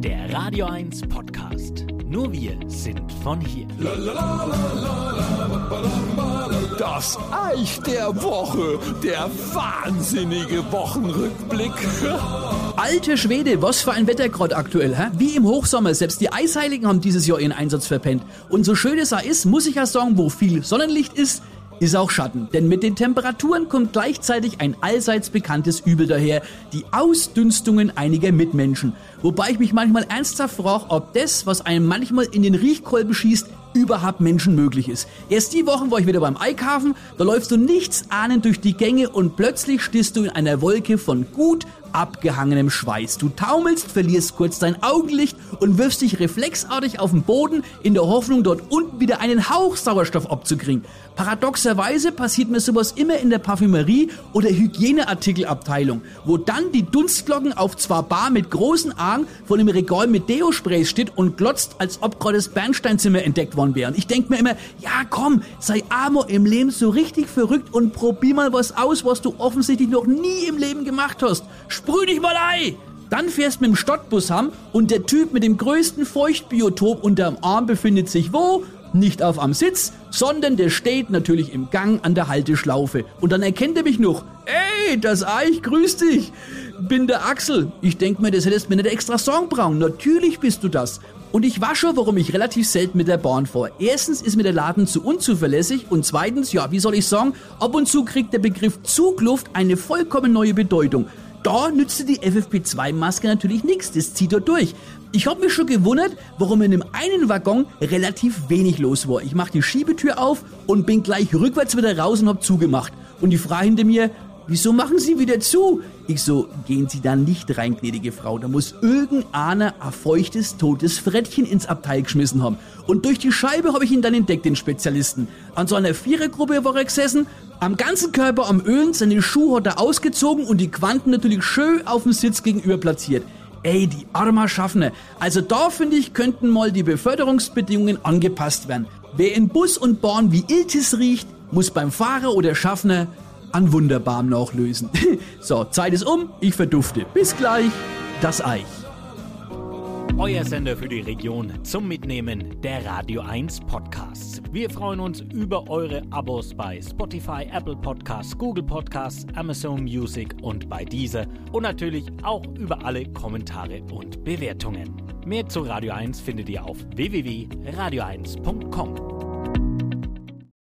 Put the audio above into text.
Der Radio 1 Podcast. Nur wir sind von hier. Das Eich der Woche, der wahnsinnige Wochenrückblick. Alte Schwede, was für ein Wettergrott aktuell, hä? Wie im Hochsommer, selbst die Eisheiligen haben dieses Jahr ihren Einsatz verpennt. Und so schön es auch ist, muss ich ja sagen, wo viel Sonnenlicht ist, ist auch Schatten. Denn mit den Temperaturen kommt gleichzeitig ein allseits bekanntes Übel daher, die Ausdünstungen einiger Mitmenschen. Wobei ich mich manchmal ernsthaft frage, ob das, was einem manchmal in den Riechkolben schießt, überhaupt menschenmöglich ist. Erst die Wochen war ich wieder beim Einkaufen, da läufst du nichts ahnend durch die Gänge und plötzlich stehst du in einer Wolke von gut abgehangenem Schweiß. Du taumelst, verlierst kurz dein Augenlicht und wirfst dich reflexartig auf den Boden in der Hoffnung, dort unten wieder einen Hauch Sauerstoff abzukriegen. Paradoxerweise passiert mir sowas immer in der Parfümerie oder Hygieneartikelabteilung, wo dann die Dunstglocken auf zwar bar mit großen Armen vor dem Regal mit Deo-Sprays steht und glotzt, als ob gerade das Bernsteinzimmer entdeckt worden wäre. Und ich denk mir immer, ja komm, sei Amo im Leben so richtig verrückt und probier mal was aus, was du offensichtlich noch nie im Leben gemacht hast. Sprüh dich mal ein! Dann fährst mit dem Stottbus ham und der Typ mit dem größten Feuchtbiotop unterm Arm befindet sich wo? Nicht auf am Sitz, sondern der steht natürlich im Gang an der Halteschlaufe. Und dann erkennt er mich noch. Ey, das Eich, grüß dich. Bin der Axel. Ich denk mir, das hättest mir nicht extra Song brauchen. Natürlich bist du das. Und ich war schon, warum ich relativ selten mit der Bahn fahre. Erstens ist mir der Laden zu unzuverlässig und zweitens, ja, wie soll ich sagen, ab und zu kriegt der Begriff Zugluft eine vollkommen neue Bedeutung. Da nützte die FFP2-Maske natürlich nichts, das zieht dort durch. Ich hab mich schon gewundert, warum in dem einen Waggon relativ wenig los war. Ich mach die Schiebetür auf und bin gleich rückwärts wieder raus und hab zugemacht. Und die Frau hinter mir, wieso machen Sie wieder zu? Ich so, gehen Sie da nicht rein, gnädige Frau. Da muss irgendeiner ein feuchtes, totes Frettchen ins Abteil geschmissen haben. Und durch die Scheibe habe ich ihn dann entdeckt, den Spezialisten. An so einer Vierergruppe war er gesessen, am ganzen Körper am Ölen, seine Schuhe hat er ausgezogen und die Quanten natürlich schön auf dem Sitz gegenüber platziert. Ey, die armer Schaffner. Also da finde ich, könnten mal die Beförderungsbedingungen angepasst werden. Wer in Bus und Bahn wie Iltis riecht, muss beim Fahrer oder Schaffner an Wunderbarem nachlösen. so, Zeit ist um, ich verdufte. Bis gleich, das Eich. Euer Sender für die Region zum Mitnehmen der Radio 1 Podcasts. Wir freuen uns über eure Abos bei Spotify, Apple Podcasts, Google Podcasts, Amazon Music und bei dieser und natürlich auch über alle Kommentare und Bewertungen. Mehr zu Radio 1 findet ihr auf www.radio1.com.